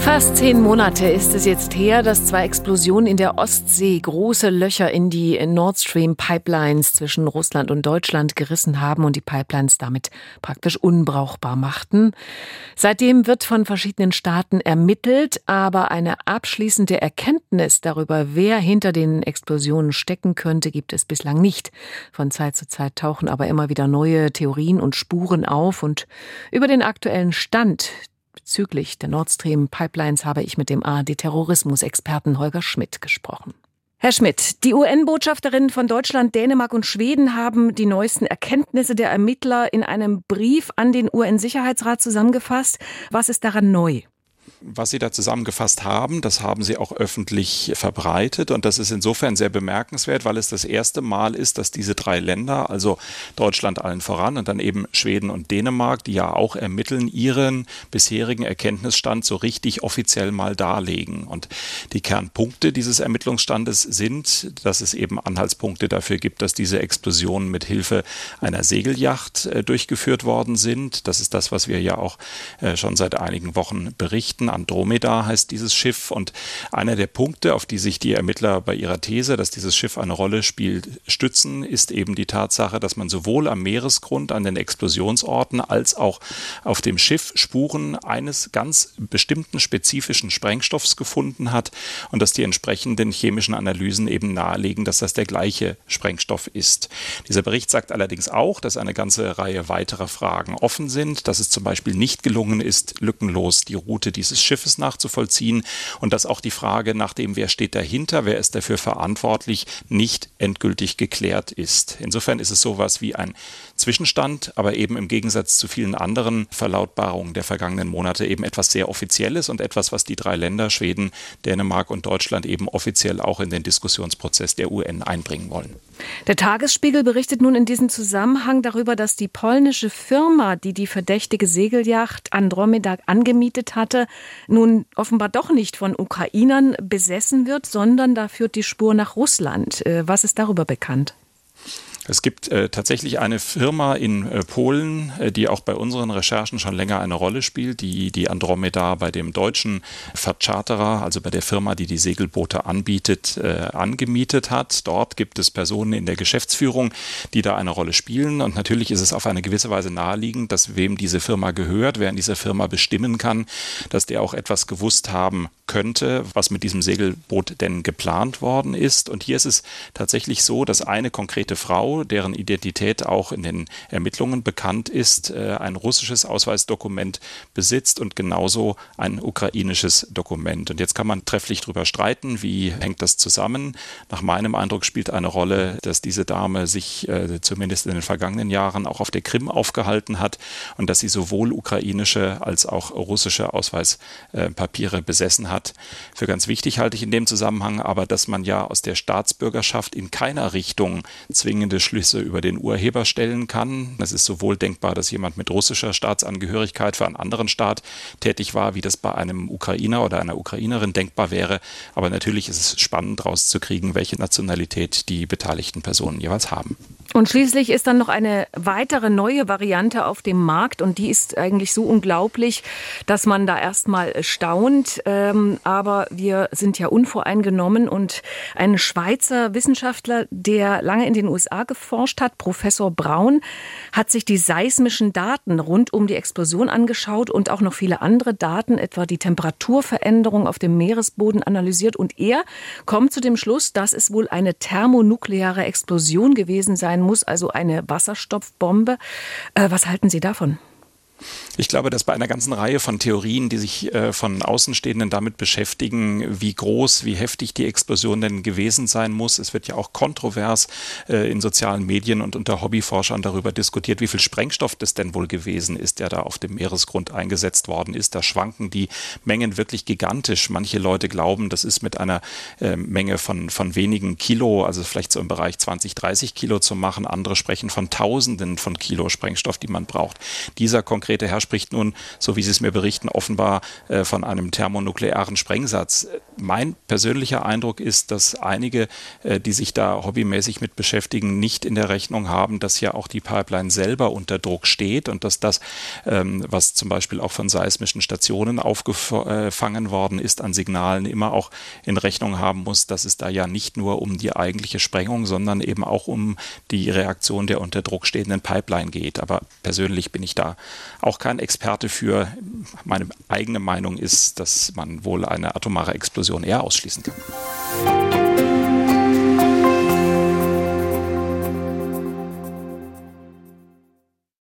Fast zehn Monate ist es jetzt her, dass zwei Explosionen in der Ostsee große Löcher in die Nord Stream Pipelines zwischen Russland und Deutschland gerissen haben und die Pipelines damit praktisch unbrauchbar machten. Seitdem wird von verschiedenen Staaten ermittelt, aber eine abschließende Erkenntnis darüber, wer hinter den Explosionen stecken könnte, gibt es bislang nicht. Von Zeit zu Zeit tauchen aber immer wieder neue Theorien und Spuren auf und über den aktuellen Stand Bezüglich der Nord Stream Pipelines habe ich mit dem ARD-Terrorismusexperten Holger Schmidt gesprochen. Herr Schmidt, die UN-Botschafterinnen von Deutschland, Dänemark und Schweden haben die neuesten Erkenntnisse der Ermittler in einem Brief an den UN-Sicherheitsrat zusammengefasst. Was ist daran neu? Was Sie da zusammengefasst haben, das haben Sie auch öffentlich verbreitet. Und das ist insofern sehr bemerkenswert, weil es das erste Mal ist, dass diese drei Länder, also Deutschland allen voran und dann eben Schweden und Dänemark, die ja auch ermitteln, ihren bisherigen Erkenntnisstand so richtig offiziell mal darlegen. Und die Kernpunkte dieses Ermittlungsstandes sind, dass es eben Anhaltspunkte dafür gibt, dass diese Explosionen mit Hilfe einer Segelyacht äh, durchgeführt worden sind. Das ist das, was wir ja auch äh, schon seit einigen Wochen berichten. Andromeda heißt dieses Schiff. Und einer der Punkte, auf die sich die Ermittler bei ihrer These, dass dieses Schiff eine Rolle spielt, stützen, ist eben die Tatsache, dass man sowohl am Meeresgrund, an den Explosionsorten, als auch auf dem Schiff Spuren eines ganz bestimmten spezifischen Sprengstoffs gefunden hat und dass die entsprechenden chemischen Analysen eben nahelegen, dass das der gleiche Sprengstoff ist. Dieser Bericht sagt allerdings auch, dass eine ganze Reihe weiterer Fragen offen sind, dass es zum Beispiel nicht gelungen ist, lückenlos die Route dieses dieses Schiffes nachzuvollziehen und dass auch die Frage nach dem, wer steht dahinter, wer ist dafür verantwortlich, nicht endgültig geklärt ist. Insofern ist es sowas wie ein Zwischenstand, aber eben im Gegensatz zu vielen anderen Verlautbarungen der vergangenen Monate eben etwas sehr Offizielles und etwas, was die drei Länder Schweden, Dänemark und Deutschland eben offiziell auch in den Diskussionsprozess der UN einbringen wollen. Der Tagesspiegel berichtet nun in diesem Zusammenhang darüber, dass die polnische Firma, die die verdächtige Segelyacht Andromeda angemietet hatte, nun offenbar doch nicht von Ukrainern besessen wird, sondern da führt die Spur nach Russland. Äh, was ist darüber bekannt? Es gibt äh, tatsächlich eine Firma in äh, Polen, äh, die auch bei unseren Recherchen schon länger eine Rolle spielt, die die Andromeda bei dem deutschen Vercharterer, also bei der Firma, die die Segelboote anbietet, äh, angemietet hat. Dort gibt es Personen in der Geschäftsführung, die da eine Rolle spielen. Und natürlich ist es auf eine gewisse Weise naheliegend, dass wem diese Firma gehört, wer in dieser Firma bestimmen kann, dass der auch etwas gewusst haben könnte, was mit diesem Segelboot denn geplant worden ist. Und hier ist es tatsächlich so, dass eine konkrete Frau, deren Identität auch in den Ermittlungen bekannt ist, äh, ein russisches Ausweisdokument besitzt und genauso ein ukrainisches Dokument. Und jetzt kann man trefflich darüber streiten, wie hängt das zusammen. Nach meinem Eindruck spielt eine Rolle, dass diese Dame sich äh, zumindest in den vergangenen Jahren auch auf der Krim aufgehalten hat und dass sie sowohl ukrainische als auch russische Ausweispapiere besessen hat. Für ganz wichtig halte ich in dem Zusammenhang aber, dass man ja aus der Staatsbürgerschaft in keiner Richtung zwingende Schlüsse über den Urheber stellen kann. Es ist sowohl denkbar, dass jemand mit russischer Staatsangehörigkeit für einen anderen Staat tätig war, wie das bei einem Ukrainer oder einer Ukrainerin denkbar wäre. Aber natürlich ist es spannend rauszukriegen, welche Nationalität die beteiligten Personen jeweils haben. Und schließlich ist dann noch eine weitere neue Variante auf dem Markt und die ist eigentlich so unglaublich, dass man da erstmal staunt. Ähm, aber wir sind ja unvoreingenommen und ein Schweizer Wissenschaftler, der lange in den USA geforscht hat, Professor Braun, hat sich die seismischen Daten rund um die Explosion angeschaut und auch noch viele andere Daten, etwa die Temperaturveränderung auf dem Meeresboden analysiert und er kommt zu dem Schluss, dass es wohl eine thermonukleare Explosion gewesen sein muss, also eine Wasserstoffbombe. Äh, was halten Sie davon? Ich glaube, dass bei einer ganzen Reihe von Theorien, die sich äh, von Außenstehenden damit beschäftigen, wie groß, wie heftig die Explosion denn gewesen sein muss, es wird ja auch kontrovers äh, in sozialen Medien und unter Hobbyforschern darüber diskutiert, wie viel Sprengstoff das denn wohl gewesen ist, der da auf dem Meeresgrund eingesetzt worden ist. Da schwanken die Mengen wirklich gigantisch. Manche Leute glauben, das ist mit einer äh, Menge von, von wenigen Kilo, also vielleicht so im Bereich 20, 30 Kilo zu machen. Andere sprechen von Tausenden von Kilo Sprengstoff, die man braucht. Dieser konkrete konkrete Herr spricht nun, so wie Sie es mir berichten, offenbar äh, von einem thermonuklearen Sprengsatz. Mein persönlicher Eindruck ist, dass einige, äh, die sich da hobbymäßig mit beschäftigen, nicht in der Rechnung haben, dass ja auch die Pipeline selber unter Druck steht und dass das, ähm, was zum Beispiel auch von seismischen Stationen aufgefangen worden ist an Signalen, immer auch in Rechnung haben muss, dass es da ja nicht nur um die eigentliche Sprengung, sondern eben auch um die Reaktion der unter Druck stehenden Pipeline geht. Aber persönlich bin ich da auch kein Experte für. Meine eigene Meinung ist, dass man wohl eine atomare Explosion eher ausschließen kann.